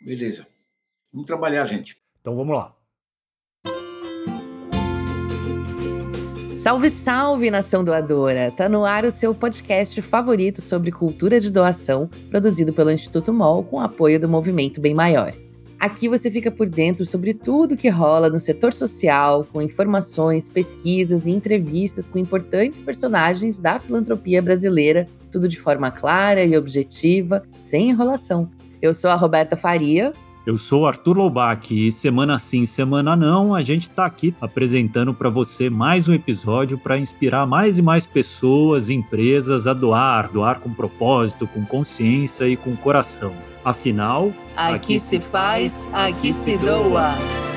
Beleza. Vamos trabalhar, gente. Então vamos lá. Salve, salve, nação doadora! Tá no ar o seu podcast favorito sobre cultura de doação, produzido pelo Instituto MOL com apoio do Movimento Bem Maior. Aqui você fica por dentro sobre tudo que rola no setor social, com informações, pesquisas e entrevistas com importantes personagens da filantropia brasileira, tudo de forma clara e objetiva, sem enrolação. Eu sou a Roberta Faria, eu sou Arthur Loubach e semana sim, semana não, a gente está aqui apresentando para você mais um episódio para inspirar mais e mais pessoas e empresas a doar, doar com propósito, com consciência e com coração. Afinal, aqui, aqui se faz, aqui se doa.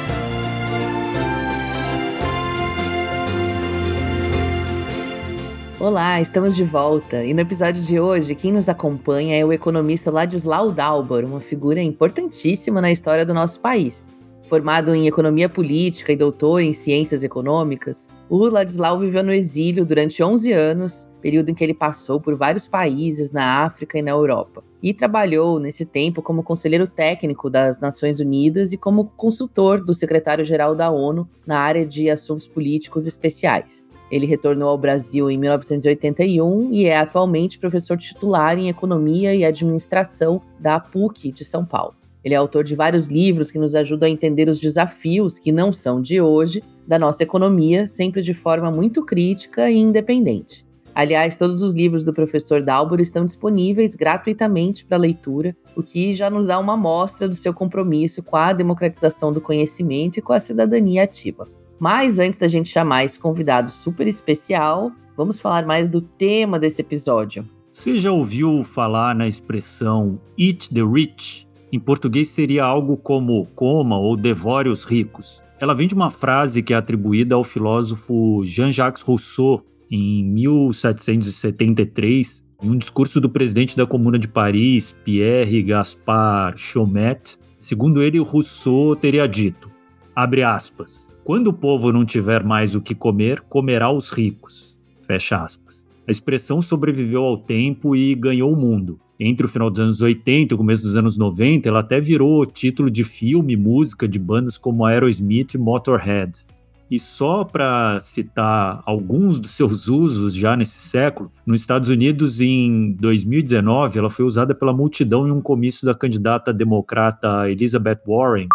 Olá, estamos de volta e no episódio de hoje quem nos acompanha é o economista Ladislau Dalbor, uma figura importantíssima na história do nosso país. Formado em economia política e doutor em ciências econômicas, o Ladislau viveu no exílio durante 11 anos, período em que ele passou por vários países na África e na Europa, e trabalhou nesse tempo como conselheiro técnico das Nações Unidas e como consultor do secretário-geral da ONU na área de assuntos políticos especiais. Ele retornou ao Brasil em 1981 e é atualmente professor titular em Economia e Administração da PUC de São Paulo. Ele é autor de vários livros que nos ajudam a entender os desafios que não são de hoje da nossa economia, sempre de forma muito crítica e independente. Aliás, todos os livros do professor Dalbor estão disponíveis gratuitamente para leitura, o que já nos dá uma amostra do seu compromisso com a democratização do conhecimento e com a cidadania ativa. Mas antes da gente chamar esse convidado super especial, vamos falar mais do tema desse episódio. Você já ouviu falar na expressão eat the rich? Em português seria algo como coma ou devore os ricos. Ela vem de uma frase que é atribuída ao filósofo Jean-Jacques Rousseau em 1773, em um discurso do presidente da Comuna de Paris, Pierre Gaspard Chomet. Segundo ele, Rousseau teria dito, abre aspas, quando o povo não tiver mais o que comer, comerá os ricos. Fecha aspas. A expressão sobreviveu ao tempo e ganhou o mundo. Entre o final dos anos 80 e o começo dos anos 90, ela até virou título de filme música de bandas como Aerosmith e Motorhead. E só para citar alguns dos seus usos já nesse século, nos Estados Unidos, em 2019, ela foi usada pela multidão em um comício da candidata democrata Elizabeth Warren,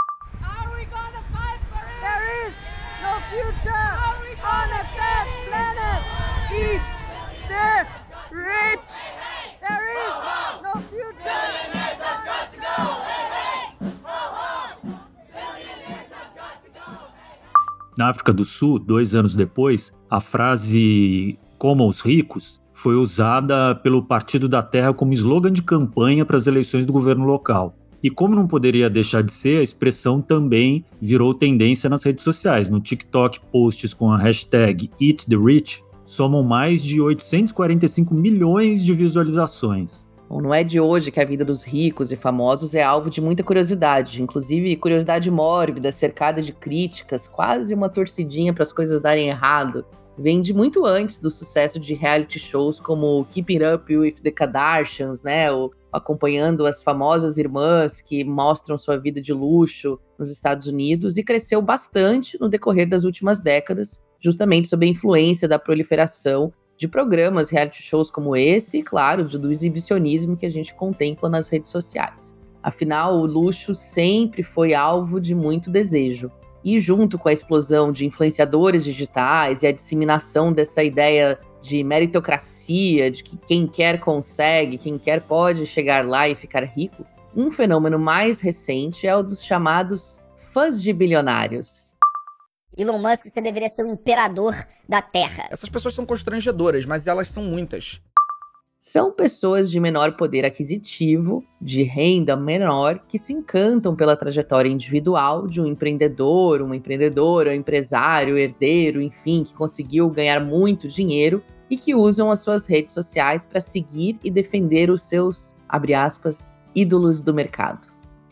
Na África do Sul, dois anos depois, a frase Coma os ricos foi usada pelo Partido da Terra como slogan de campanha para as eleições do governo local. E como não poderia deixar de ser, a expressão também virou tendência nas redes sociais. No TikTok, posts com a hashtag EatTheRich somam mais de 845 milhões de visualizações. Bom, não é de hoje que a vida dos ricos e famosos é alvo de muita curiosidade, inclusive curiosidade mórbida, cercada de críticas, quase uma torcidinha para as coisas darem errado. Vem de muito antes do sucesso de reality shows como Keep It Up with the Kardashians, né? O, acompanhando as famosas irmãs que mostram sua vida de luxo nos Estados Unidos e cresceu bastante no decorrer das últimas décadas, justamente sob a influência da proliferação de programas, reality shows como esse, e claro, do exibicionismo que a gente contempla nas redes sociais. Afinal, o luxo sempre foi alvo de muito desejo. E junto com a explosão de influenciadores digitais e a disseminação dessa ideia de meritocracia, de que quem quer consegue, quem quer pode chegar lá e ficar rico, um fenômeno mais recente é o dos chamados fãs de bilionários. Elon Musk, você deveria ser o imperador da Terra. Essas pessoas são constrangedoras, mas elas são muitas. São pessoas de menor poder aquisitivo, de renda menor, que se encantam pela trajetória individual de um empreendedor, uma empreendedora, um empresário, herdeiro, enfim, que conseguiu ganhar muito dinheiro e que usam as suas redes sociais para seguir e defender os seus, abre aspas, ídolos do mercado.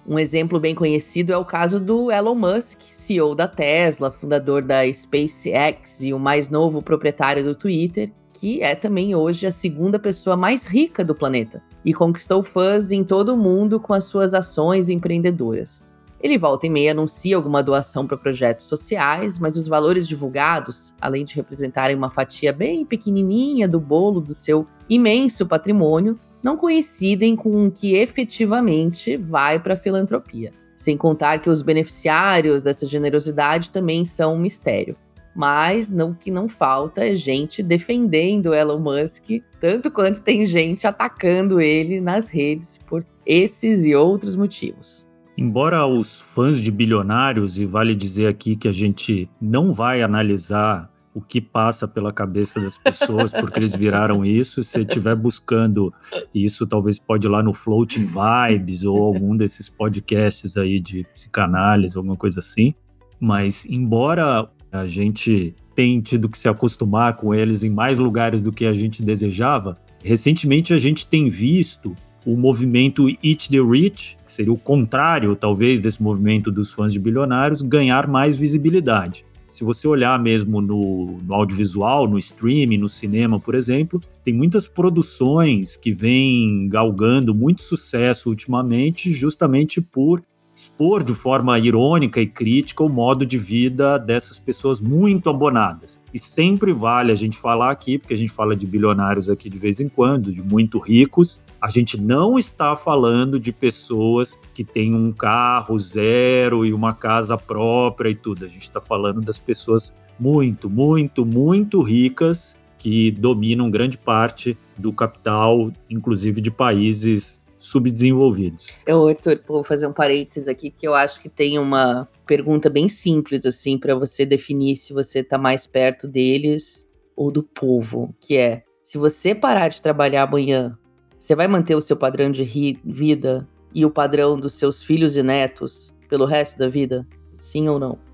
Um exemplo bem conhecido é o caso do Elon Musk, CEO da Tesla, fundador da SpaceX e o mais novo proprietário do Twitter, que é também hoje a segunda pessoa mais rica do planeta e conquistou fãs em todo o mundo com as suas ações empreendedoras. Ele volta e meia anuncia alguma doação para projetos sociais, mas os valores divulgados, além de representarem uma fatia bem pequenininha do bolo do seu imenso patrimônio, não coincidem com o que efetivamente vai para a filantropia. Sem contar que os beneficiários dessa generosidade também são um mistério. Mas o que não falta é gente defendendo Elon Musk, tanto quanto tem gente atacando ele nas redes por esses e outros motivos. Embora os fãs de bilionários, e vale dizer aqui que a gente não vai analisar o que passa pela cabeça das pessoas porque eles viraram isso, se estiver buscando isso, talvez pode ir lá no Floating Vibes ou algum desses podcasts aí de psicanálise, alguma coisa assim. Mas embora a gente tenha tido que se acostumar com eles em mais lugares do que a gente desejava, recentemente a gente tem visto o movimento Eat the Rich, que seria o contrário, talvez, desse movimento dos fãs de bilionários, ganhar mais visibilidade. Se você olhar mesmo no, no, audiovisual, no streaming, no cinema, por exemplo, tem muitas produções que vêm galgando muito sucesso ultimamente, justamente por expor de forma irônica e crítica o modo de vida dessas pessoas muito abonadas. E sempre vale a gente falar aqui, porque a gente fala de bilionários aqui de vez em quando, de muito ricos. A gente não está falando de pessoas que têm um carro zero e uma casa própria e tudo. A gente está falando das pessoas muito, muito, muito ricas que dominam grande parte do capital, inclusive de países subdesenvolvidos. Eu, Arthur, vou fazer um parênteses aqui que eu acho que tem uma pergunta bem simples assim para você definir se você está mais perto deles ou do povo, que é: se você parar de trabalhar amanhã, você vai manter o seu padrão de vida e o padrão dos seus filhos e netos pelo resto da vida? Sim ou não?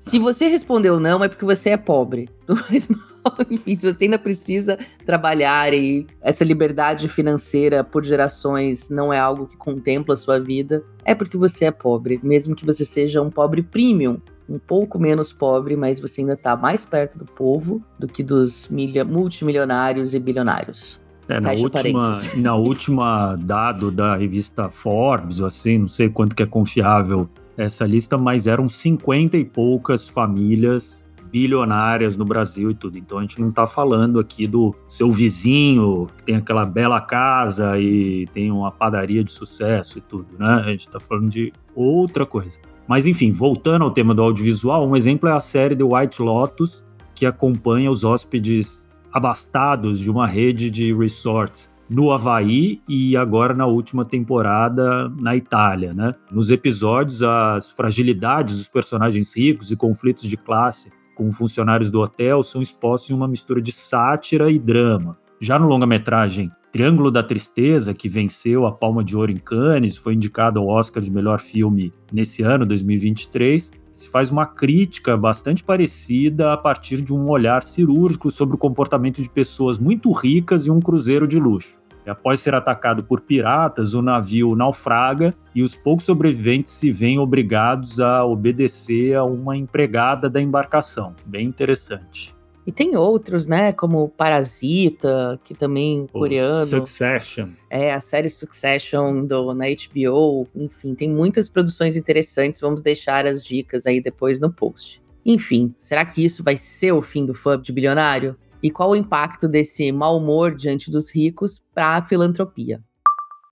Se você respondeu não, é porque você é pobre. Enfim, se você ainda precisa trabalhar e essa liberdade financeira por gerações não é algo que contempla a sua vida, é porque você é pobre, mesmo que você seja um pobre premium, um pouco menos pobre, mas você ainda está mais perto do povo do que dos multimilionários e bilionários. É, na última, na última dado da revista Forbes, ou assim, não sei quanto que é confiável essa lista, mas eram 50 e poucas famílias bilionárias no Brasil e tudo. Então a gente não está falando aqui do seu vizinho que tem aquela bela casa e tem uma padaria de sucesso e tudo, né? A gente está falando de outra coisa. Mas enfim, voltando ao tema do audiovisual, um exemplo é a série The White Lotus, que acompanha os hóspedes abastados de uma rede de resorts no Havaí e agora na última temporada na Itália, né? Nos episódios, as fragilidades dos personagens ricos e conflitos de classe com funcionários do hotel são expostos em uma mistura de sátira e drama. Já no longa-metragem Triângulo da Tristeza, que venceu a Palma de Ouro em Cannes, foi indicado ao Oscar de melhor filme nesse ano, 2023, se faz uma crítica bastante parecida a partir de um olhar cirúrgico sobre o comportamento de pessoas muito ricas em um cruzeiro de luxo. Após ser atacado por piratas, o navio naufraga e os poucos sobreviventes se veem obrigados a obedecer a uma empregada da embarcação. Bem interessante. E tem outros, né? Como Parasita, que também o coreano. Succession. É, a série Succession do, na HBO. Enfim, tem muitas produções interessantes. Vamos deixar as dicas aí depois no post. Enfim, será que isso vai ser o fim do fã de bilionário? E qual o impacto desse mau humor diante dos ricos para a filantropia.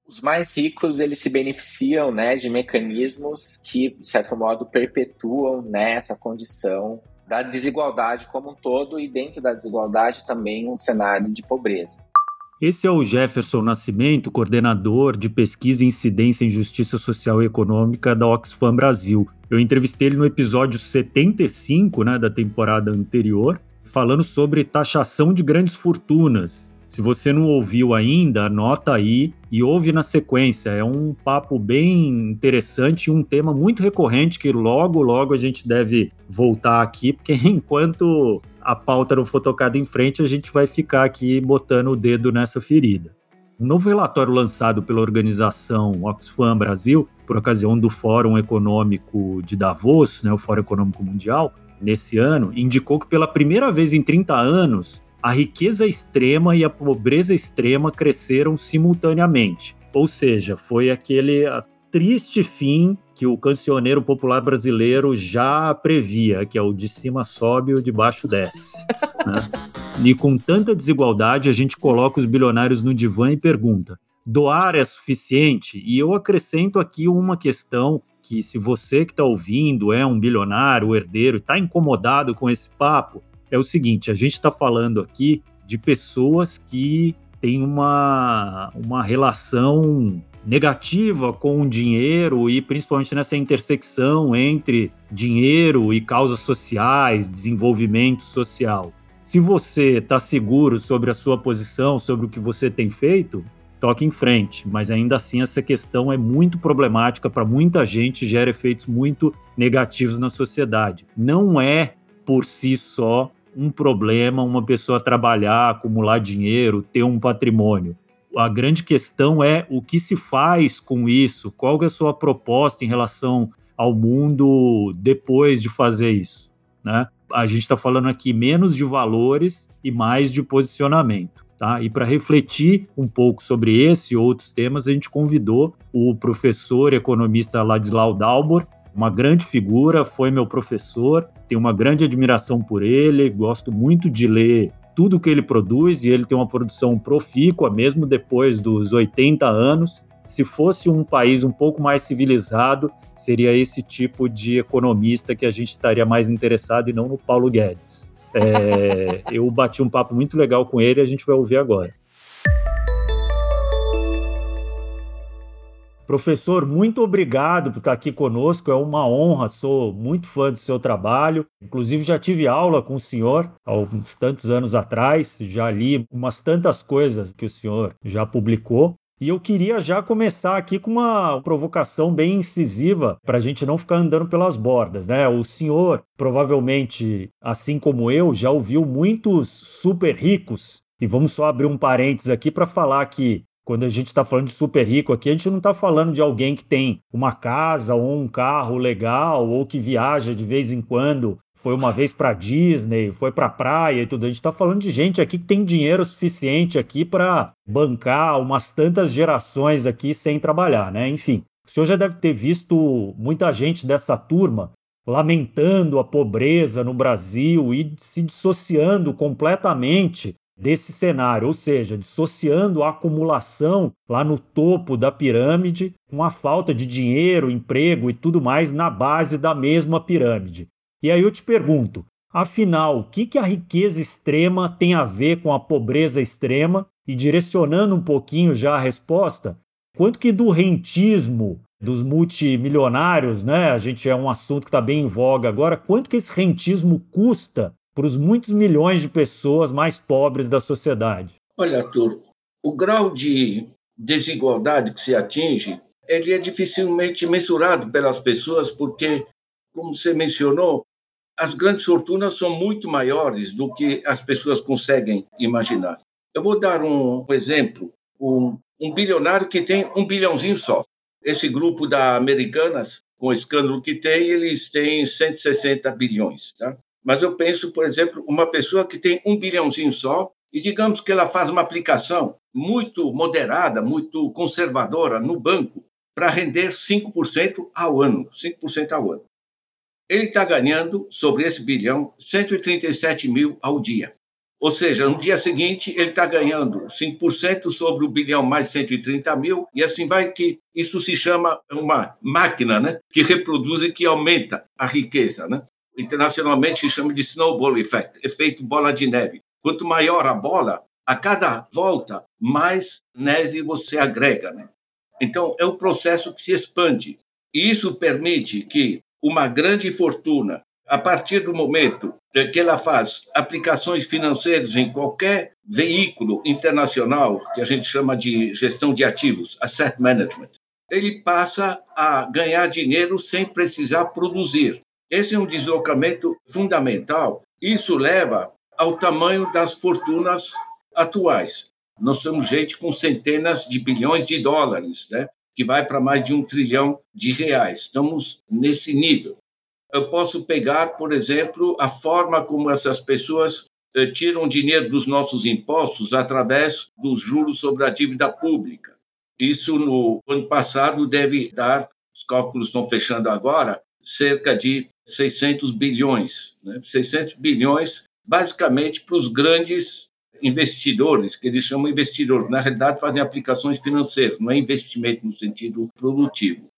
Os mais ricos eles se beneficiam né, de mecanismos que, de certo modo, perpetuam né, essa condição da desigualdade como um todo e, dentro da desigualdade, também um cenário de pobreza. Esse é o Jefferson Nascimento, coordenador de pesquisa e incidência em justiça social e econômica da Oxfam Brasil. Eu entrevistei ele no episódio 75 né, da temporada anterior falando sobre taxação de grandes fortunas. Se você não ouviu ainda, anota aí e ouve na sequência. É um papo bem interessante um tema muito recorrente que logo, logo a gente deve voltar aqui, porque enquanto a pauta não for tocada em frente, a gente vai ficar aqui botando o dedo nessa ferida. Um novo relatório lançado pela organização Oxfam Brasil, por ocasião do Fórum Econômico de Davos, né, o Fórum Econômico Mundial, nesse ano, indicou que pela primeira vez em 30 anos, a riqueza extrema e a pobreza extrema cresceram simultaneamente. Ou seja, foi aquele triste fim que o cancioneiro popular brasileiro já previa, que é o de cima sobe e o de baixo desce. Né? E com tanta desigualdade, a gente coloca os bilionários no divã e pergunta: doar é suficiente? E eu acrescento aqui uma questão que se você que está ouvindo é um bilionário, herdeiro, está incomodado com esse papo, é o seguinte: a gente está falando aqui de pessoas que têm uma, uma relação negativa com o dinheiro e principalmente nessa intersecção entre dinheiro e causas sociais, desenvolvimento social. Se você está seguro sobre a sua posição, sobre o que você tem feito, toque em frente. Mas ainda assim, essa questão é muito problemática para muita gente, gera efeitos muito negativos na sociedade. Não é por si só um problema uma pessoa trabalhar, acumular dinheiro, ter um patrimônio. A grande questão é o que se faz com isso, qual é a sua proposta em relação ao mundo depois de fazer isso, né? A gente está falando aqui menos de valores e mais de posicionamento. Tá? E para refletir um pouco sobre esse e outros temas, a gente convidou o professor economista Ladislau Dalbor, uma grande figura, foi meu professor, tenho uma grande admiração por ele, gosto muito de ler tudo que ele produz e ele tem uma produção profícua, mesmo depois dos 80 anos. Se fosse um país um pouco mais civilizado, seria esse tipo de economista que a gente estaria mais interessado e não no Paulo Guedes. É, eu bati um papo muito legal com ele a gente vai ouvir agora. Professor, muito obrigado por estar aqui conosco. É uma honra, sou muito fã do seu trabalho. Inclusive, já tive aula com o senhor há uns tantos anos atrás, já li umas tantas coisas que o senhor já publicou. E eu queria já começar aqui com uma provocação bem incisiva para a gente não ficar andando pelas bordas, né? O senhor, provavelmente, assim como eu, já ouviu muitos super ricos. E vamos só abrir um parênteses aqui para falar que quando a gente está falando de super rico aqui, a gente não está falando de alguém que tem uma casa ou um carro legal ou que viaja de vez em quando foi uma vez para Disney, foi para praia e tudo. A gente está falando de gente aqui que tem dinheiro suficiente aqui para bancar umas tantas gerações aqui sem trabalhar, né? Enfim, o senhor já deve ter visto muita gente dessa turma lamentando a pobreza no Brasil e se dissociando completamente desse cenário, ou seja, dissociando a acumulação lá no topo da pirâmide com a falta de dinheiro, emprego e tudo mais na base da mesma pirâmide. E aí eu te pergunto, afinal, o que, que a riqueza extrema tem a ver com a pobreza extrema? E direcionando um pouquinho já a resposta, quanto que do rentismo dos multimilionários, né? A gente é um assunto que está bem em voga agora. Quanto que esse rentismo custa para os muitos milhões de pessoas mais pobres da sociedade? Olha, Arthur, o grau de desigualdade que se atinge, ele é dificilmente mensurado pelas pessoas, porque, como você mencionou, as grandes fortunas são muito maiores do que as pessoas conseguem imaginar. Eu vou dar um exemplo. Um, um bilionário que tem um bilhãozinho só. Esse grupo da Americanas, com o escândalo que tem, eles têm 160 bilhões. Tá? Mas eu penso, por exemplo, uma pessoa que tem um bilhãozinho só e digamos que ela faz uma aplicação muito moderada, muito conservadora no banco para render 5% ao ano, 5% ao ano ele está ganhando, sobre esse bilhão, 137 mil ao dia. Ou seja, no dia seguinte, ele está ganhando 5% sobre o bilhão mais 130 mil, e assim vai que isso se chama uma máquina né, que reproduz e que aumenta a riqueza. Né? Internacionalmente se chama de snowball effect, efeito bola de neve. Quanto maior a bola, a cada volta, mais neve você agrega. Né? Então, é um processo que se expande. E isso permite que uma grande fortuna a partir do momento que ela faz aplicações financeiras em qualquer veículo internacional, que a gente chama de gestão de ativos, asset management, ele passa a ganhar dinheiro sem precisar produzir. Esse é um deslocamento fundamental. Isso leva ao tamanho das fortunas atuais. Nós somos gente com centenas de bilhões de dólares, né? Que vai para mais de um trilhão de reais. Estamos nesse nível. Eu posso pegar, por exemplo, a forma como essas pessoas eh, tiram dinheiro dos nossos impostos através dos juros sobre a dívida pública. Isso no ano passado deve dar, os cálculos estão fechando agora, cerca de 600 bilhões. Né? 600 bilhões, basicamente, para os grandes investidores, que eles chamam investidores. Na realidade, fazem aplicações financeiras, não é investimento no sentido produtivo.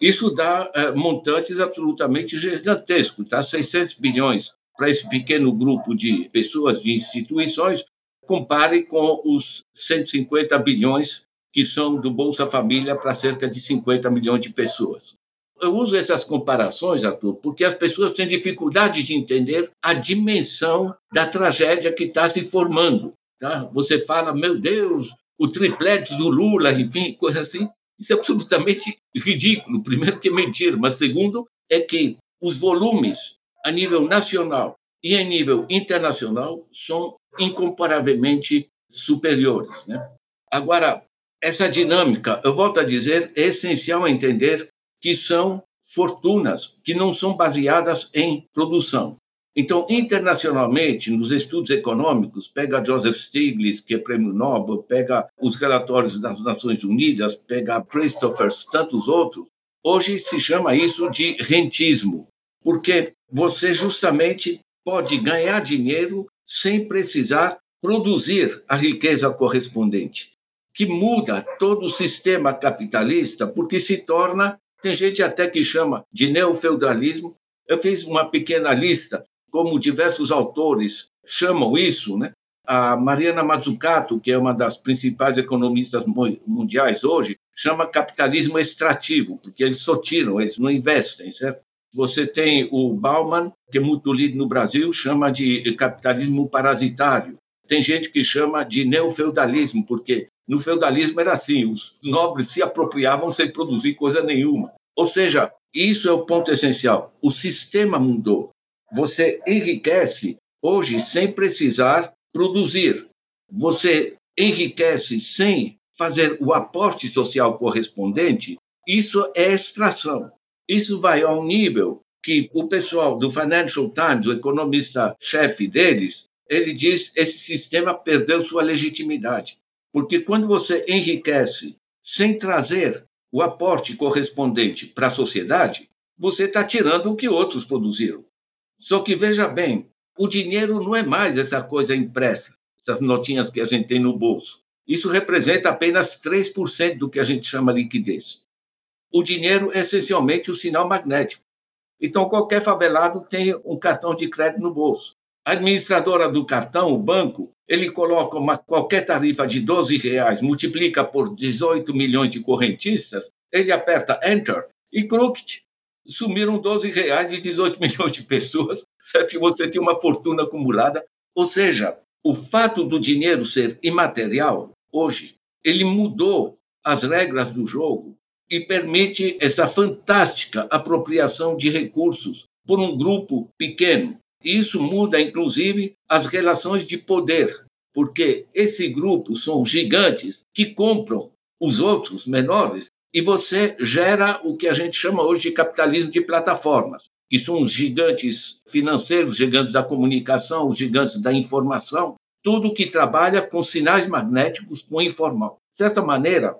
Isso dá é, montantes absolutamente gigantescos, tá? 600 bilhões para esse pequeno grupo de pessoas, de instituições, compare com os 150 bilhões que são do Bolsa Família para cerca de 50 milhões de pessoas. Eu uso essas comparações, Arthur, porque as pessoas têm dificuldade de entender a dimensão da tragédia que está se formando. Tá? Você fala, meu Deus, o triplete do Lula, enfim, coisa assim. Isso é absolutamente ridículo. Primeiro, que é mentira, mas segundo, é que os volumes a nível nacional e a nível internacional são incomparavelmente superiores. Né? Agora, essa dinâmica, eu volto a dizer, é essencial entender que são fortunas que não são baseadas em produção. Então, internacionalmente, nos estudos econômicos, pega Joseph Stiglitz, que é prêmio Nobel, pega os relatórios das Nações Unidas, pega Christopher, tantos outros, hoje se chama isso de rentismo, porque você justamente pode ganhar dinheiro sem precisar produzir a riqueza correspondente que muda todo o sistema capitalista, porque se torna, tem gente até que chama de neofeudalismo. Eu fiz uma pequena lista, como diversos autores chamam isso, né? A Mariana Mazzucato, que é uma das principais economistas mundiais hoje, chama capitalismo extrativo, porque eles só tiram, eles não investem, certo? Você tem o Bauman, que é muito lido no Brasil, chama de capitalismo parasitário. Tem gente que chama de neofeudalismo, porque no feudalismo era assim, os nobres se apropriavam sem produzir coisa nenhuma. Ou seja, isso é o ponto essencial. O sistema mudou. Você enriquece hoje sem precisar produzir. Você enriquece sem fazer o aporte social correspondente. Isso é extração. Isso vai ao nível que o pessoal do Financial Times, o economista-chefe deles, ele diz esse sistema perdeu sua legitimidade. Porque quando você enriquece sem trazer o aporte correspondente para a sociedade, você está tirando o que outros produziram. Só que veja bem, o dinheiro não é mais essa coisa impressa, essas notinhas que a gente tem no bolso. Isso representa apenas 3% do que a gente chama liquidez. O dinheiro é essencialmente o sinal magnético. Então, qualquer favelado tem um cartão de crédito no bolso. A administradora do cartão, o banco, ele coloca uma, qualquer tarifa de 12 reais, multiplica por 18 milhões de correntistas, ele aperta Enter e cruct. Sumiram 12 reais e 18 milhões de pessoas, certo? você tem uma fortuna acumulada. Ou seja, o fato do dinheiro ser imaterial, hoje, ele mudou as regras do jogo e permite essa fantástica apropriação de recursos por um grupo pequeno isso muda, inclusive, as relações de poder, porque esse grupo são gigantes que compram os outros menores e você gera o que a gente chama hoje de capitalismo de plataformas, que são os gigantes financeiros, os gigantes da comunicação, os gigantes da informação, tudo que trabalha com sinais magnéticos com informal. De certa maneira,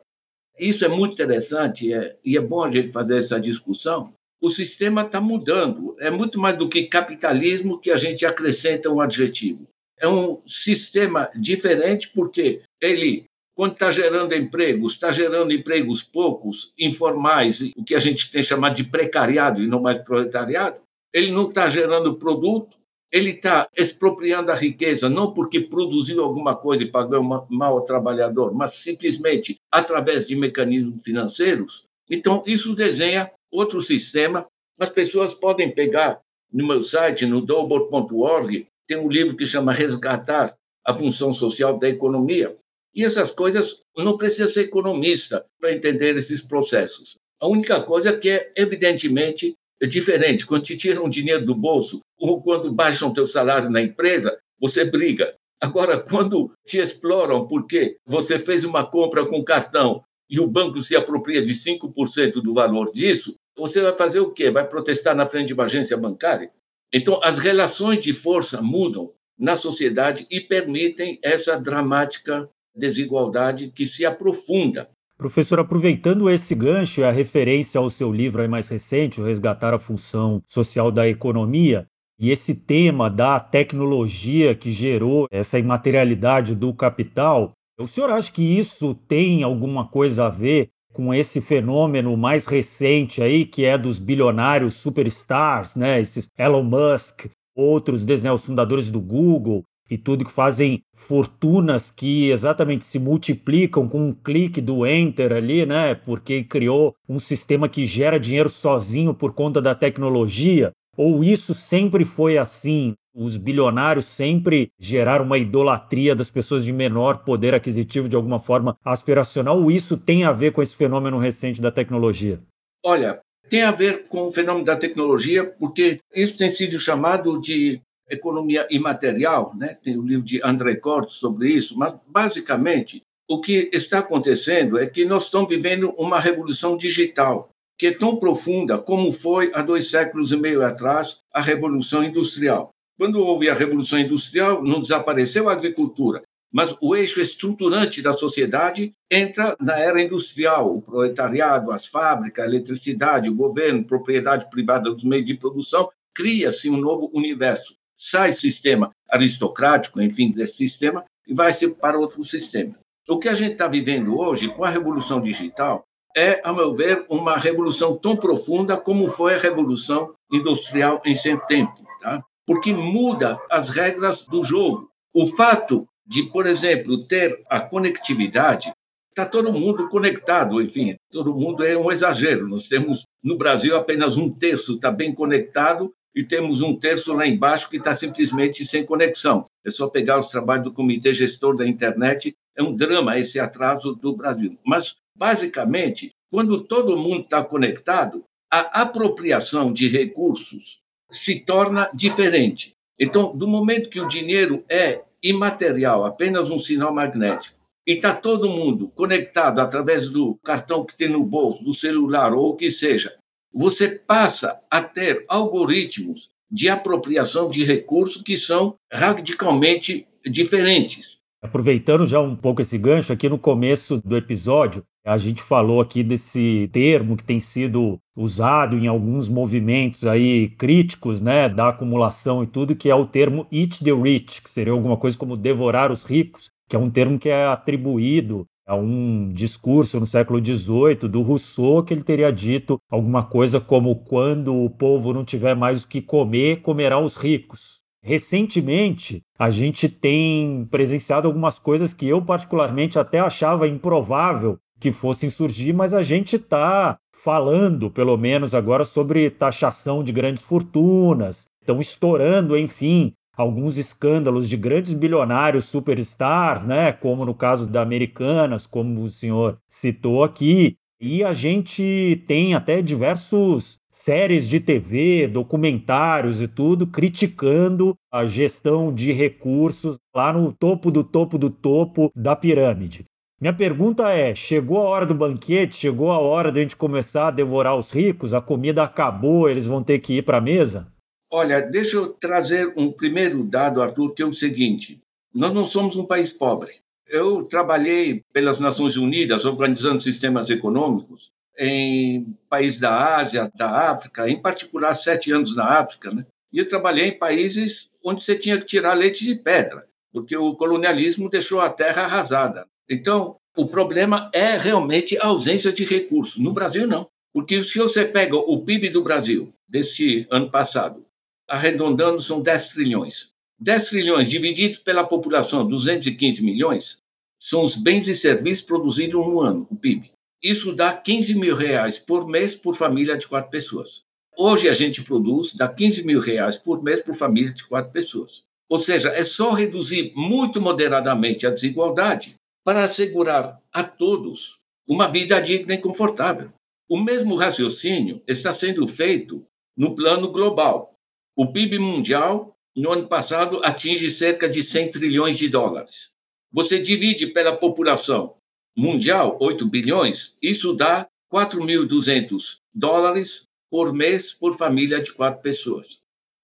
isso é muito interessante é, e é bom a gente fazer essa discussão, o sistema está mudando. É muito mais do que capitalismo que a gente acrescenta um adjetivo. É um sistema diferente porque ele, quando está gerando empregos, está gerando empregos poucos, informais, o que a gente tem chamado de precariado e não mais proletariado. Ele não está gerando produto, ele está expropriando a riqueza, não porque produziu alguma coisa e pagou mal ao trabalhador, mas simplesmente através de mecanismos financeiros. Então, isso desenha outro sistema. As pessoas podem pegar no meu site, no dobor.org, tem um livro que chama Resgatar a Função Social da Economia. E essas coisas não precisa ser economista para entender esses processos. A única coisa é que é, evidentemente, é diferente. Quando te tiram dinheiro do bolso ou quando baixam teu salário na empresa, você briga. Agora, quando te exploram porque você fez uma compra com cartão e o banco se apropria de 5% do valor disso, você vai fazer o quê? Vai protestar na frente de uma agência bancária? Então, as relações de força mudam na sociedade e permitem essa dramática desigualdade que se aprofunda. Professor, aproveitando esse gancho e a referência ao seu livro mais recente, o Resgatar a Função Social da Economia, e esse tema da tecnologia que gerou essa imaterialidade do capital, o senhor acha que isso tem alguma coisa a ver com esse fenômeno mais recente aí, que é dos bilionários superstars, né? Esses Elon Musk, outros né, os fundadores do Google e tudo que fazem fortunas que exatamente se multiplicam com um clique do enter ali, né? Porque criou um sistema que gera dinheiro sozinho por conta da tecnologia. Ou isso sempre foi assim? Os bilionários sempre geraram uma idolatria das pessoas de menor poder aquisitivo de alguma forma aspiracional? Ou isso tem a ver com esse fenômeno recente da tecnologia? Olha, tem a ver com o fenômeno da tecnologia, porque isso tem sido chamado de economia imaterial, né? Tem o livro de André Cortes sobre isso, mas basicamente o que está acontecendo é que nós estamos vivendo uma revolução digital que é tão profunda como foi há dois séculos e meio atrás a revolução industrial. Quando houve a revolução industrial, não desapareceu a agricultura, mas o eixo estruturante da sociedade entra na era industrial, o proletariado, as fábricas, a eletricidade, o governo, propriedade privada dos meios de produção, cria-se um novo universo. Sai sistema aristocrático, enfim, desse sistema, e vai-se para outro sistema. O que a gente está vivendo hoje, com a revolução digital, é, a meu ver, uma revolução tão profunda como foi a revolução industrial em seu tempo, tá? Porque muda as regras do jogo. O fato de, por exemplo, ter a conectividade, está todo mundo conectado, enfim, todo mundo é um exagero. Nós temos no Brasil apenas um terço está bem conectado e temos um terço lá embaixo que está simplesmente sem conexão. É só pegar os trabalhos do Comitê Gestor da Internet, é um drama esse atraso do Brasil. Mas, basicamente, quando todo mundo está conectado, a apropriação de recursos se torna diferente. Então, do momento que o dinheiro é imaterial, apenas um sinal magnético, e está todo mundo conectado através do cartão que tem no bolso, do celular ou o que seja, você passa a ter algoritmos de apropriação de recursos que são radicalmente diferentes. Aproveitando já um pouco esse gancho, aqui no começo do episódio, a gente falou aqui desse termo que tem sido usado em alguns movimentos aí críticos, né, da acumulação e tudo, que é o termo eat the rich, que seria alguma coisa como devorar os ricos, que é um termo que é atribuído a um discurso no século XVIII do Rousseau que ele teria dito alguma coisa como quando o povo não tiver mais o que comer, comerá os ricos. Recentemente, a gente tem presenciado algumas coisas que eu particularmente até achava improvável que fossem surgir, mas a gente está falando, pelo menos agora, sobre taxação de grandes fortunas, estão estourando, enfim, alguns escândalos de grandes bilionários superstars, né, como no caso da Americanas, como o senhor citou aqui, e a gente tem até diversos séries de TV, documentários e tudo criticando a gestão de recursos lá no topo do topo do topo da pirâmide. Minha pergunta é: chegou a hora do banquete? Chegou a hora de a gente começar a devorar os ricos? A comida acabou, eles vão ter que ir para a mesa? Olha, deixa eu trazer um primeiro dado, Arthur, que é o seguinte: nós não somos um país pobre. Eu trabalhei pelas Nações Unidas organizando sistemas econômicos em países da Ásia, da África, em particular sete anos na África, né? E eu trabalhei em países onde você tinha que tirar leite de pedra, porque o colonialismo deixou a terra arrasada. Então, o problema é realmente a ausência de recursos. No Brasil, não. Porque se você pega o PIB do Brasil desse ano passado, arredondando, são 10 trilhões. 10 trilhões divididos pela população, 215 milhões, são os bens e serviços produzidos no ano, o PIB. Isso dá 15 mil reais por mês por família de quatro pessoas. Hoje a gente produz, dá 15 mil reais por mês por família de quatro pessoas. Ou seja, é só reduzir muito moderadamente a desigualdade para assegurar a todos uma vida digna e confortável. O mesmo raciocínio está sendo feito no plano global. O PIB mundial, no ano passado, atinge cerca de 100 trilhões de dólares. Você divide pela população mundial, 8 bilhões, isso dá 4.200 dólares por mês por família de quatro pessoas.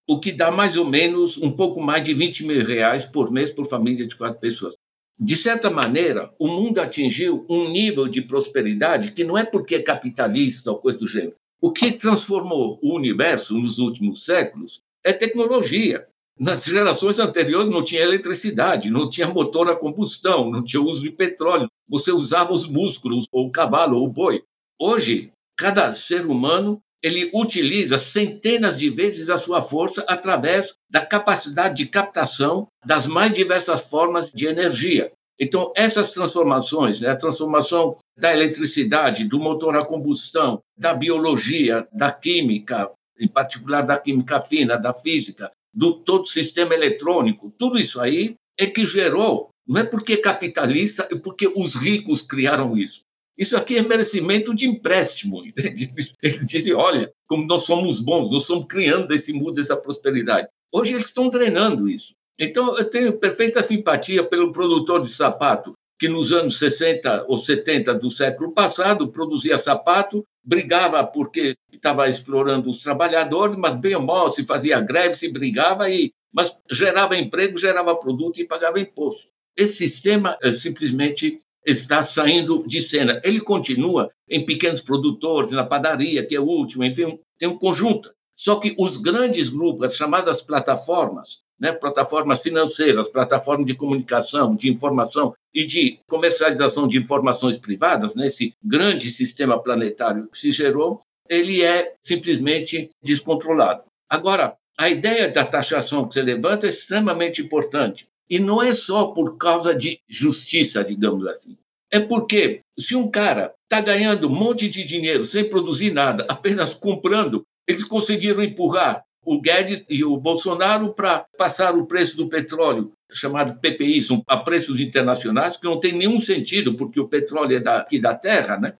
o que dá mais ou menos um pouco mais de 20 mil reais por mês por família de quatro pessoas. De certa maneira, o mundo atingiu um nível de prosperidade que não é porque é capitalista ou coisa do gênero. O que transformou o universo nos últimos séculos é tecnologia. Nas gerações anteriores não tinha eletricidade, não tinha motor a combustão, não tinha uso de petróleo. Você usava os músculos, ou o cavalo, ou o boi. Hoje, cada ser humano ele utiliza centenas de vezes a sua força através da capacidade de captação das mais diversas formas de energia. Então, essas transformações, né, a transformação da eletricidade, do motor a combustão, da biologia, da química, em particular da química fina, da física, do todo sistema eletrônico, tudo isso aí é que gerou, não é porque capitalista, é porque os ricos criaram isso. Isso aqui é merecimento de empréstimo. Entende? Eles dizem: olha, como nós somos bons, nós estamos criando esse mundo, essa prosperidade. Hoje eles estão drenando isso. Então, eu tenho perfeita simpatia pelo produtor de sapato, que nos anos 60 ou 70 do século passado produzia sapato, brigava porque estava explorando os trabalhadores, mas bem ou mal se fazia greve, se brigava, e, mas gerava emprego, gerava produto e pagava imposto. Esse sistema é simplesmente está saindo de cena. Ele continua em pequenos produtores, na padaria, que é o último, enfim, tem um conjunto. Só que os grandes grupos, as chamadas plataformas, né, plataformas financeiras, plataformas de comunicação, de informação e de comercialização de informações privadas, né, grande sistema planetário que se gerou, ele é simplesmente descontrolado. Agora, a ideia da taxação que você levanta é extremamente importante. E não é só por causa de justiça, digamos assim. É porque se um cara está ganhando um monte de dinheiro sem produzir nada, apenas comprando, eles conseguiram empurrar o Guedes e o Bolsonaro para passar o preço do petróleo, chamado PPI, a preços internacionais, que não tem nenhum sentido, porque o petróleo é daqui da terra, né?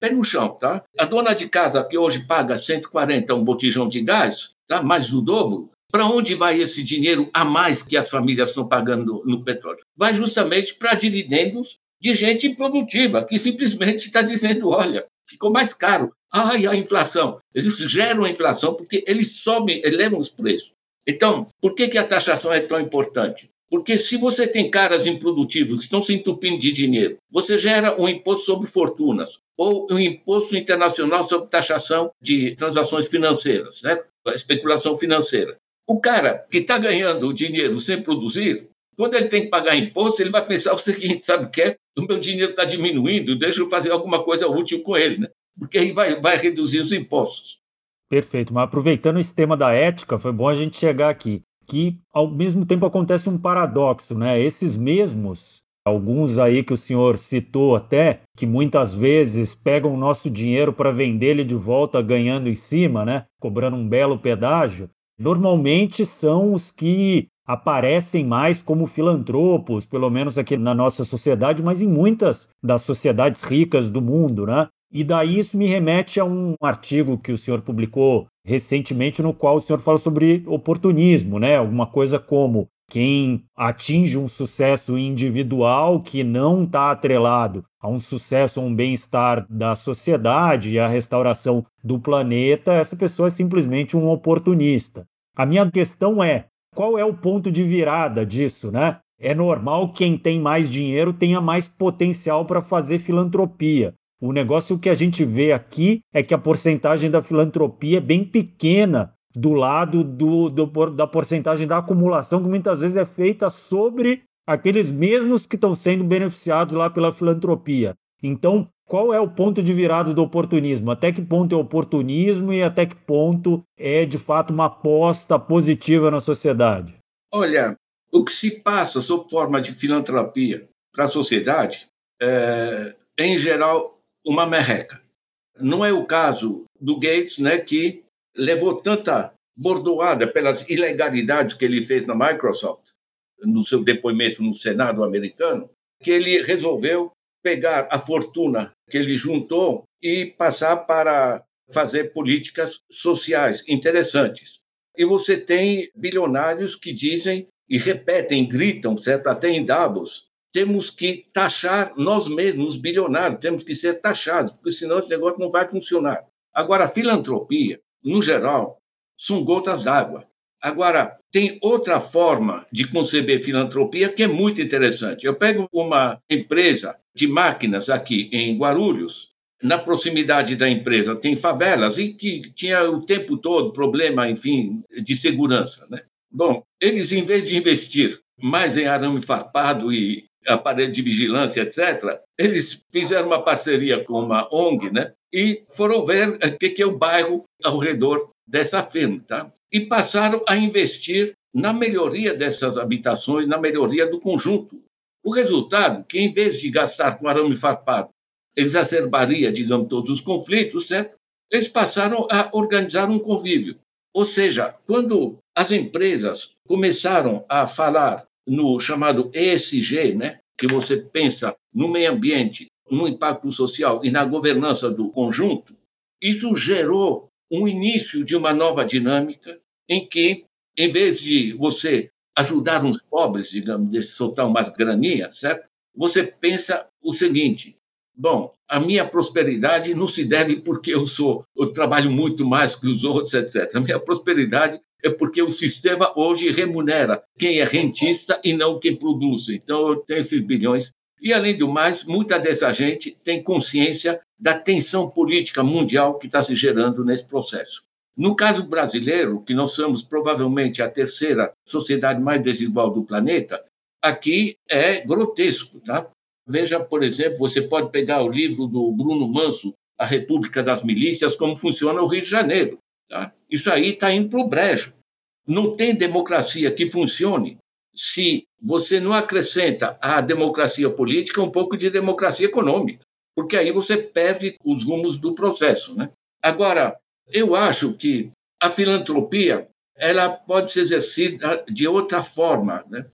Pé no chão, tá? A dona de casa que hoje paga 140 um botijão de gás, tá? mais do dobro, para onde vai esse dinheiro a mais que as famílias estão pagando no petróleo? Vai justamente para dividendos de gente improdutiva, que simplesmente está dizendo: olha, ficou mais caro. Ai, a inflação. Eles geram a inflação porque eles sobem, elevam os preços. Então, por que, que a taxação é tão importante? Porque se você tem caras improdutivos que estão se entupindo de dinheiro, você gera um imposto sobre fortunas ou um imposto internacional sobre taxação de transações financeiras, né? especulação financeira. O cara que está ganhando o dinheiro sem produzir, quando ele tem que pagar imposto, ele vai pensar o seguinte: sabe o que é? O meu dinheiro está diminuindo, deixa eu fazer alguma coisa útil com ele, né? porque aí vai, vai reduzir os impostos. Perfeito, mas aproveitando esse tema da ética, foi bom a gente chegar aqui. Que ao mesmo tempo acontece um paradoxo, né? Esses mesmos, alguns aí que o senhor citou até, que muitas vezes pegam o nosso dinheiro para vender ele de volta ganhando em cima, né? Cobrando um belo pedágio normalmente são os que aparecem mais como filantropos, pelo menos aqui na nossa sociedade, mas em muitas das sociedades ricas do mundo, né? E daí isso me remete a um artigo que o senhor publicou recentemente, no qual o senhor fala sobre oportunismo, né? Alguma coisa como quem atinge um sucesso individual que não está atrelado a um sucesso, a um bem-estar da sociedade e a restauração do planeta, essa pessoa é simplesmente um oportunista. A minha questão é: qual é o ponto de virada disso, né? É normal que quem tem mais dinheiro tenha mais potencial para fazer filantropia. O negócio que a gente vê aqui é que a porcentagem da filantropia é bem pequena do lado do, do, da porcentagem da acumulação, que muitas vezes é feita sobre aqueles mesmos que estão sendo beneficiados lá pela filantropia. Então, qual é o ponto de virada do oportunismo? Até que ponto é oportunismo e até que ponto é de fato uma aposta positiva na sociedade? Olha, o que se passa sob forma de filantropia para a sociedade é, em geral, uma merreca. Não é o caso do Gates, né, que levou tanta bordoada pelas ilegalidades que ele fez na Microsoft, no seu depoimento no Senado americano, que ele resolveu pegar a fortuna que ele juntou e passar para fazer políticas sociais interessantes. E você tem bilionários que dizem e repetem, gritam, certo? até em Davos, temos que taxar nós mesmos, os bilionários, temos que ser taxados, porque senão esse negócio não vai funcionar. Agora, a filantropia no geral, são gotas d'água. Agora, tem outra forma de conceber filantropia que é muito interessante. Eu pego uma empresa de máquinas aqui em Guarulhos, na proximidade da empresa tem favelas e que tinha o tempo todo problema, enfim, de segurança, né? Bom, eles em vez de investir mais em arame farpado e aparelho de vigilância, etc., eles fizeram uma parceria com uma ONG, né? E foram ver o que é o bairro ao redor dessa firma, tá? E passaram a investir na melhoria dessas habitações, na melhoria do conjunto. O resultado, que em vez de gastar com arame farpado, exacerbaria, digamos, todos os conflitos, certo? Eles passaram a organizar um convívio. Ou seja, quando as empresas começaram a falar no chamado ESG, né, que você pensa no meio ambiente, no impacto social e na governança do conjunto, isso gerou um início de uma nova dinâmica em que, em vez de você ajudar uns pobres, digamos, de soltar umas graninhas, certo? Você pensa o seguinte: bom, a minha prosperidade não se deve porque eu sou, eu trabalho muito mais que os outros, etc. A minha prosperidade é porque o sistema hoje remunera quem é rentista e não quem produz. Então, eu tenho esses bilhões. E, além do mais, muita dessa gente tem consciência da tensão política mundial que está se gerando nesse processo. No caso brasileiro, que nós somos provavelmente a terceira sociedade mais desigual do planeta, aqui é grotesco. Tá? Veja, por exemplo, você pode pegar o livro do Bruno Manso, A República das Milícias, como funciona o Rio de Janeiro. Tá? Isso aí está indo para o brejo. Não tem democracia que funcione se você não acrescenta à democracia política um pouco de democracia econômica, porque aí você perde os rumos do processo. Né? Agora, eu acho que a filantropia ela pode ser exercida de outra forma. Né?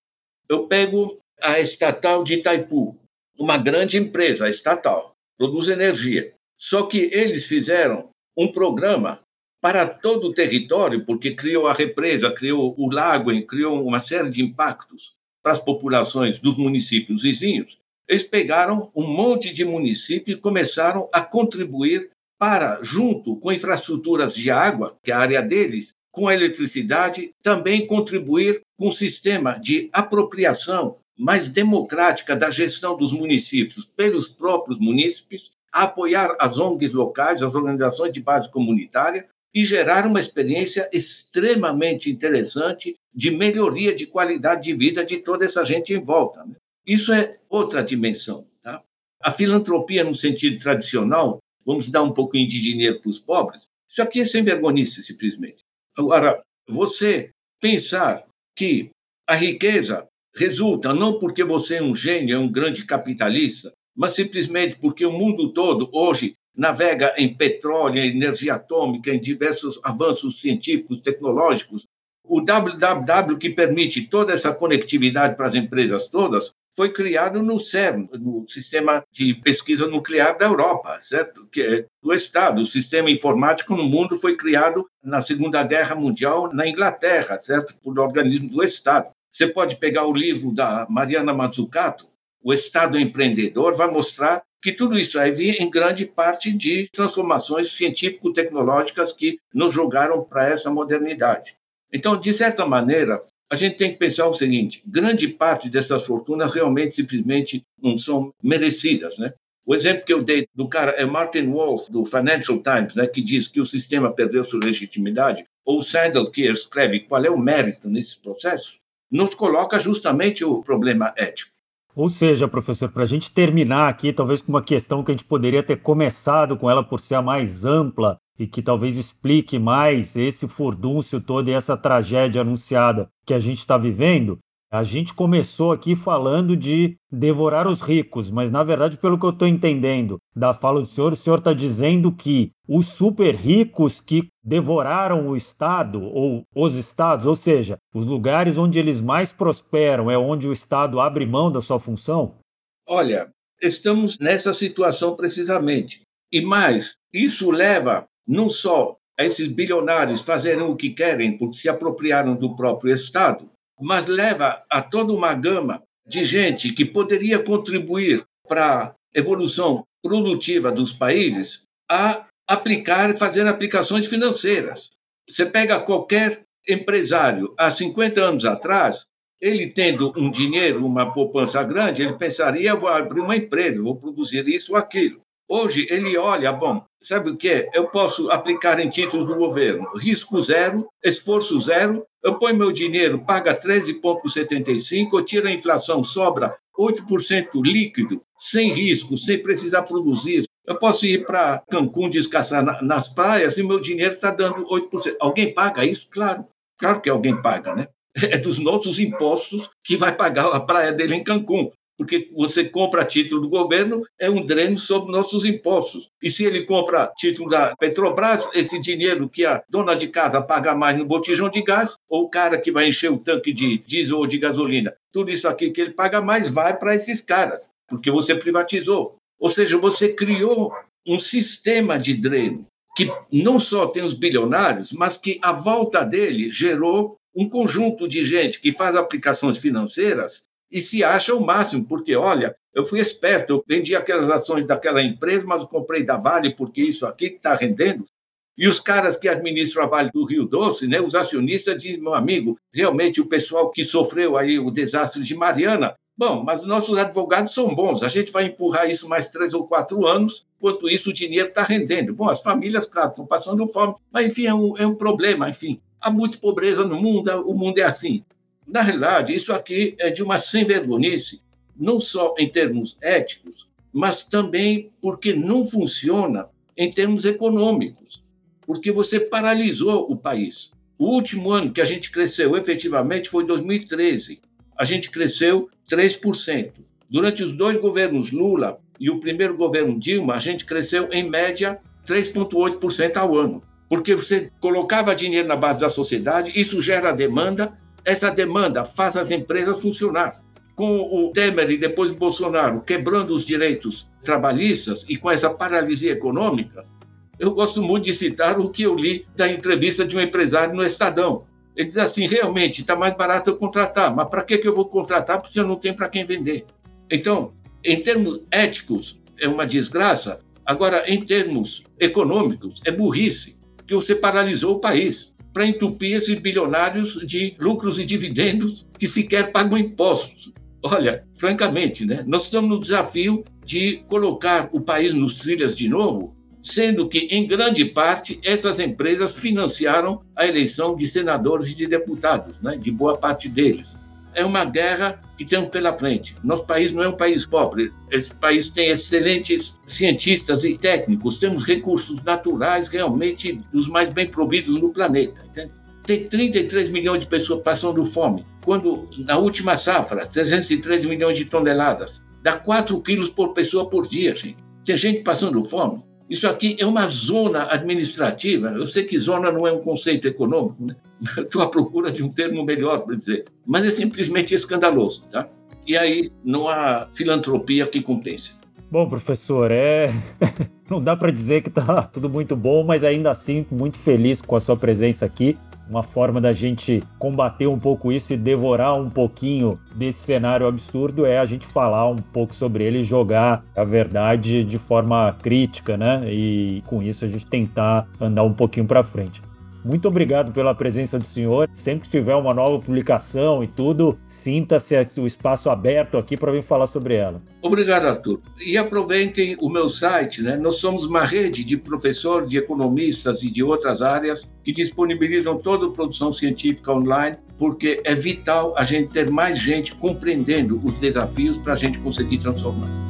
Eu pego a estatal de Itaipu, uma grande empresa estatal, produz energia. Só que eles fizeram um programa para todo o território, porque criou a represa, criou o lago, criou uma série de impactos para as populações dos municípios vizinhos, eles pegaram um monte de municípios e começaram a contribuir para, junto com infraestruturas de água, que é a área deles, com a eletricidade, também contribuir com um sistema de apropriação mais democrática da gestão dos municípios pelos próprios munícipes, a apoiar as ONGs locais, as organizações de base comunitária, e gerar uma experiência extremamente interessante de melhoria de qualidade de vida de toda essa gente em volta. Né? Isso é outra dimensão. Tá? A filantropia, no sentido tradicional, vamos dar um pouquinho de dinheiro para os pobres, isso aqui é sem vergonha, simplesmente. Agora, você pensar que a riqueza resulta não porque você é um gênio, é um grande capitalista, mas simplesmente porque o mundo todo hoje navega em petróleo, em energia atômica, em diversos avanços científicos, tecnológicos. O www, que permite toda essa conectividade para as empresas todas, foi criado no CERN, no Sistema de Pesquisa Nuclear da Europa, certo? Que é do Estado. O sistema informático no mundo foi criado na Segunda Guerra Mundial na Inglaterra, certo? Por organismo do Estado. Você pode pegar o livro da Mariana Mazzucato, O Estado Empreendedor, vai mostrar que tudo isso aí vinha em grande parte de transformações científico-tecnológicas que nos jogaram para essa modernidade. Então, de certa maneira, a gente tem que pensar o seguinte: grande parte dessas fortunas realmente simplesmente não são merecidas, né? O exemplo que eu dei do cara é Martin Wolf, do Financial Times, né, que diz que o sistema perdeu sua legitimidade, ou Sandel, que escreve qual é o mérito nesse processo, nos coloca justamente o problema ético. Ou seja, professor, para a gente terminar aqui, talvez com uma questão que a gente poderia ter começado com ela por ser a mais ampla e que talvez explique mais esse furdúncio todo e essa tragédia anunciada que a gente está vivendo, a gente começou aqui falando de devorar os ricos, mas na verdade, pelo que eu estou entendendo da fala do senhor, o senhor está dizendo que os super ricos que devoraram o Estado ou os estados, ou seja, os lugares onde eles mais prosperam, é onde o Estado abre mão da sua função? Olha, estamos nessa situação precisamente. E mais, isso leva não só a esses bilionários fazerem o que querem porque se apropriaram do próprio Estado, mas leva a toda uma gama de gente que poderia contribuir para a evolução produtiva dos países a aplicar, fazer aplicações financeiras. Você pega qualquer empresário há 50 anos atrás, ele tendo um dinheiro, uma poupança grande, ele pensaria: vou abrir uma empresa, vou produzir isso ou aquilo. Hoje, ele olha, bom, sabe o que? Eu posso aplicar em títulos do governo, risco zero, esforço zero, eu ponho meu dinheiro, paga 13,75, eu tiro a inflação, sobra 8% líquido, sem risco, sem precisar produzir. Eu posso ir para Cancún descansar nas praias e meu dinheiro está dando 8%. Alguém paga isso? Claro, claro que alguém paga, né? É dos nossos impostos que vai pagar a praia dele em Cancún porque você compra título do governo, é um dreno sobre nossos impostos. E se ele compra título da Petrobras, esse dinheiro que a dona de casa paga mais no botijão de gás, ou o cara que vai encher o tanque de diesel ou de gasolina, tudo isso aqui que ele paga mais vai para esses caras, porque você privatizou. Ou seja, você criou um sistema de dreno que não só tem os bilionários, mas que à volta dele gerou um conjunto de gente que faz aplicações financeiras e se acha o máximo, porque, olha, eu fui esperto, eu vendi aquelas ações daquela empresa, mas eu comprei da Vale porque isso aqui está rendendo. E os caras que administram a Vale do Rio Doce, né, os acionistas, dizem, meu amigo, realmente o pessoal que sofreu aí o desastre de Mariana, bom, mas nossos advogados são bons, a gente vai empurrar isso mais três ou quatro anos, enquanto isso o dinheiro está rendendo. Bom, as famílias, claro, estão passando fome, mas enfim, é um, é um problema, enfim. Há muita pobreza no mundo, o mundo é assim. Na realidade, isso aqui é de uma sem-vergonhice, não só em termos éticos, mas também porque não funciona em termos econômicos, porque você paralisou o país. O último ano que a gente cresceu efetivamente foi 2013. A gente cresceu 3%. Durante os dois governos Lula e o primeiro governo Dilma, a gente cresceu em média 3,8% ao ano. Porque você colocava dinheiro na base da sociedade, isso gera demanda, essa demanda faz as empresas funcionar. Com o Temer e depois o Bolsonaro quebrando os direitos trabalhistas e com essa paralisia econômica, eu gosto muito de citar o que eu li da entrevista de um empresário no Estadão. Ele diz assim: realmente está mais barato eu contratar, mas para que, que eu vou contratar se eu não tenho para quem vender? Então, em termos éticos, é uma desgraça. Agora, em termos econômicos, é burrice, que você paralisou o país para entupir esses bilionários de lucros e dividendos que sequer pagam impostos. Olha, francamente, né, nós estamos no desafio de colocar o país nos trilhas de novo, sendo que, em grande parte, essas empresas financiaram a eleição de senadores e de deputados, né, de boa parte deles é uma guerra que temos pela frente. Nosso país não é um país pobre. Esse país tem excelentes cientistas e técnicos, temos recursos naturais realmente dos mais bem providos no planeta. Entende? Tem 33 milhões de pessoas passando fome, quando na última safra, 303 milhões de toneladas, dá 4 quilos por pessoa por dia, gente. Tem gente passando fome. Isso aqui é uma zona administrativa. Eu sei que zona não é um conceito econômico, né? Estou à procura de um termo melhor para dizer, mas é simplesmente escandaloso, tá? E aí não há filantropia que compense. Bom, professor, é não dá para dizer que está tudo muito bom, mas ainda assim muito feliz com a sua presença aqui uma forma da gente combater um pouco isso e devorar um pouquinho desse cenário absurdo é a gente falar um pouco sobre ele e jogar a verdade de forma crítica, né? E com isso a gente tentar andar um pouquinho para frente. Muito obrigado pela presença do senhor. Sempre que tiver uma nova publicação e tudo, sinta-se o espaço aberto aqui para vir falar sobre ela. Obrigado, Arthur. E aproveitem o meu site, né? Nós somos uma rede de professores, de economistas e de outras áreas que disponibilizam toda a produção científica online, porque é vital a gente ter mais gente compreendendo os desafios para a gente conseguir transformar.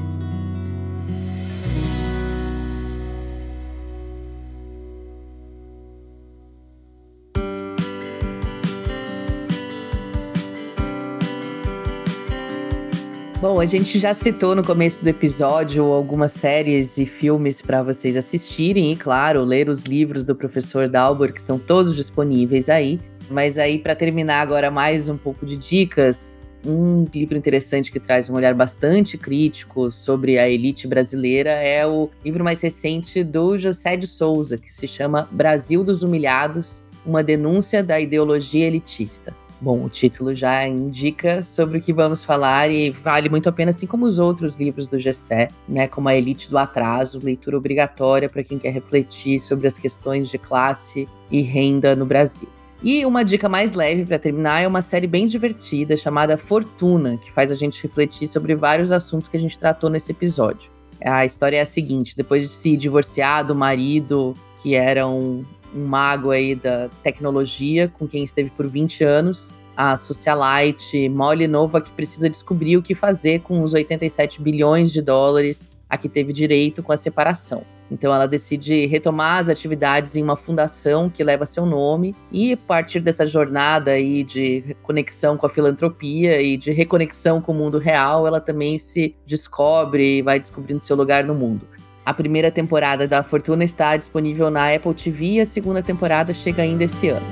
Bom, a gente já citou no começo do episódio algumas séries e filmes para vocês assistirem e, claro, ler os livros do professor Dalbor, que estão todos disponíveis aí. Mas aí, para terminar agora mais um pouco de dicas, um livro interessante que traz um olhar bastante crítico sobre a elite brasileira é o livro mais recente do José de Souza, que se chama Brasil dos Humilhados, uma denúncia da ideologia elitista. Bom, o título já indica sobre o que vamos falar e vale muito a pena, assim como os outros livros do Gessé, né, como A Elite do Atraso, leitura obrigatória para quem quer refletir sobre as questões de classe e renda no Brasil. E uma dica mais leve para terminar é uma série bem divertida chamada Fortuna, que faz a gente refletir sobre vários assuntos que a gente tratou nesse episódio. A história é a seguinte: depois de se divorciar do marido, que era um, um mago aí da tecnologia, com quem esteve por 20 anos, a socialite Molly Nova que precisa descobrir o que fazer com os 87 bilhões de dólares a que teve direito com a separação. Então ela decide retomar as atividades em uma fundação que leva seu nome e a partir dessa jornada aí de conexão com a filantropia e de reconexão com o mundo real, ela também se descobre e vai descobrindo seu lugar no mundo. A primeira temporada da Fortuna está disponível na Apple TV e a segunda temporada chega ainda esse ano.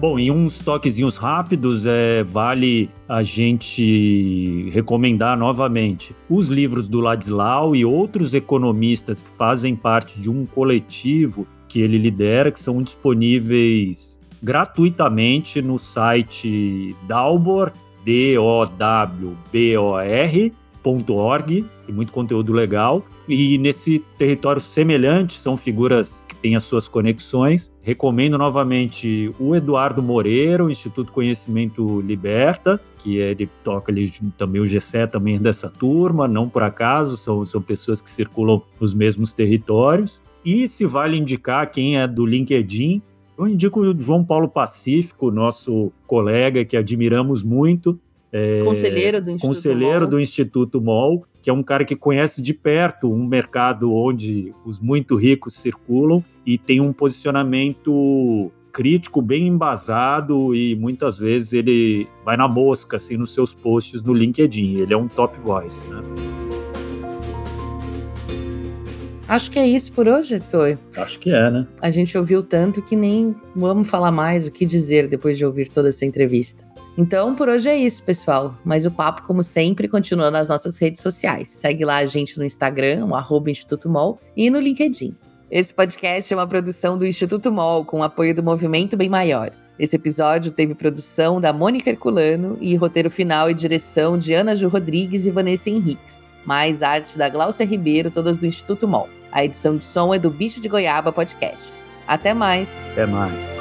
Bom, em uns toquezinhos rápidos, é, vale a gente recomendar novamente os livros do Ladislau e outros economistas que fazem parte de um coletivo que ele lidera, que são disponíveis gratuitamente no site Dalbor, D-O-W-B-O-R.org, tem muito conteúdo legal. E nesse território semelhante, são figuras tem as suas conexões. Recomendo novamente o Eduardo Moreira, o Instituto Conhecimento Liberta, que ele toca ali também o GCE também é dessa turma, não por acaso, são, são pessoas que circulam nos mesmos territórios. E se vale indicar quem é do LinkedIn, eu indico o João Paulo Pacífico, nosso colega que admiramos muito. É, conselheiro do Instituto Conselheiro MOL. do Instituto MOL, que é um cara que conhece de perto um mercado onde os muito ricos circulam e tem um posicionamento crítico bem embasado e muitas vezes ele vai na mosca assim nos seus posts no LinkedIn. Ele é um top voice, né? Acho que é isso por hoje, Heitor. Acho que é, né? A gente ouviu tanto que nem vamos falar mais o que dizer depois de ouvir toda essa entrevista. Então, por hoje é isso, pessoal. Mas o papo, como sempre, continua nas nossas redes sociais. Segue lá a gente no Instagram, o arroba Instituto Mol, e no LinkedIn. Esse podcast é uma produção do Instituto MOL, com apoio do Movimento Bem Maior. Esse episódio teve produção da Mônica Herculano e roteiro final e direção de Ana Ju Rodrigues e Vanessa Henriques. Mais arte da Glaucia Ribeiro, todas do Instituto MOL. A edição de som é do Bicho de Goiaba Podcasts. Até mais! Até mais!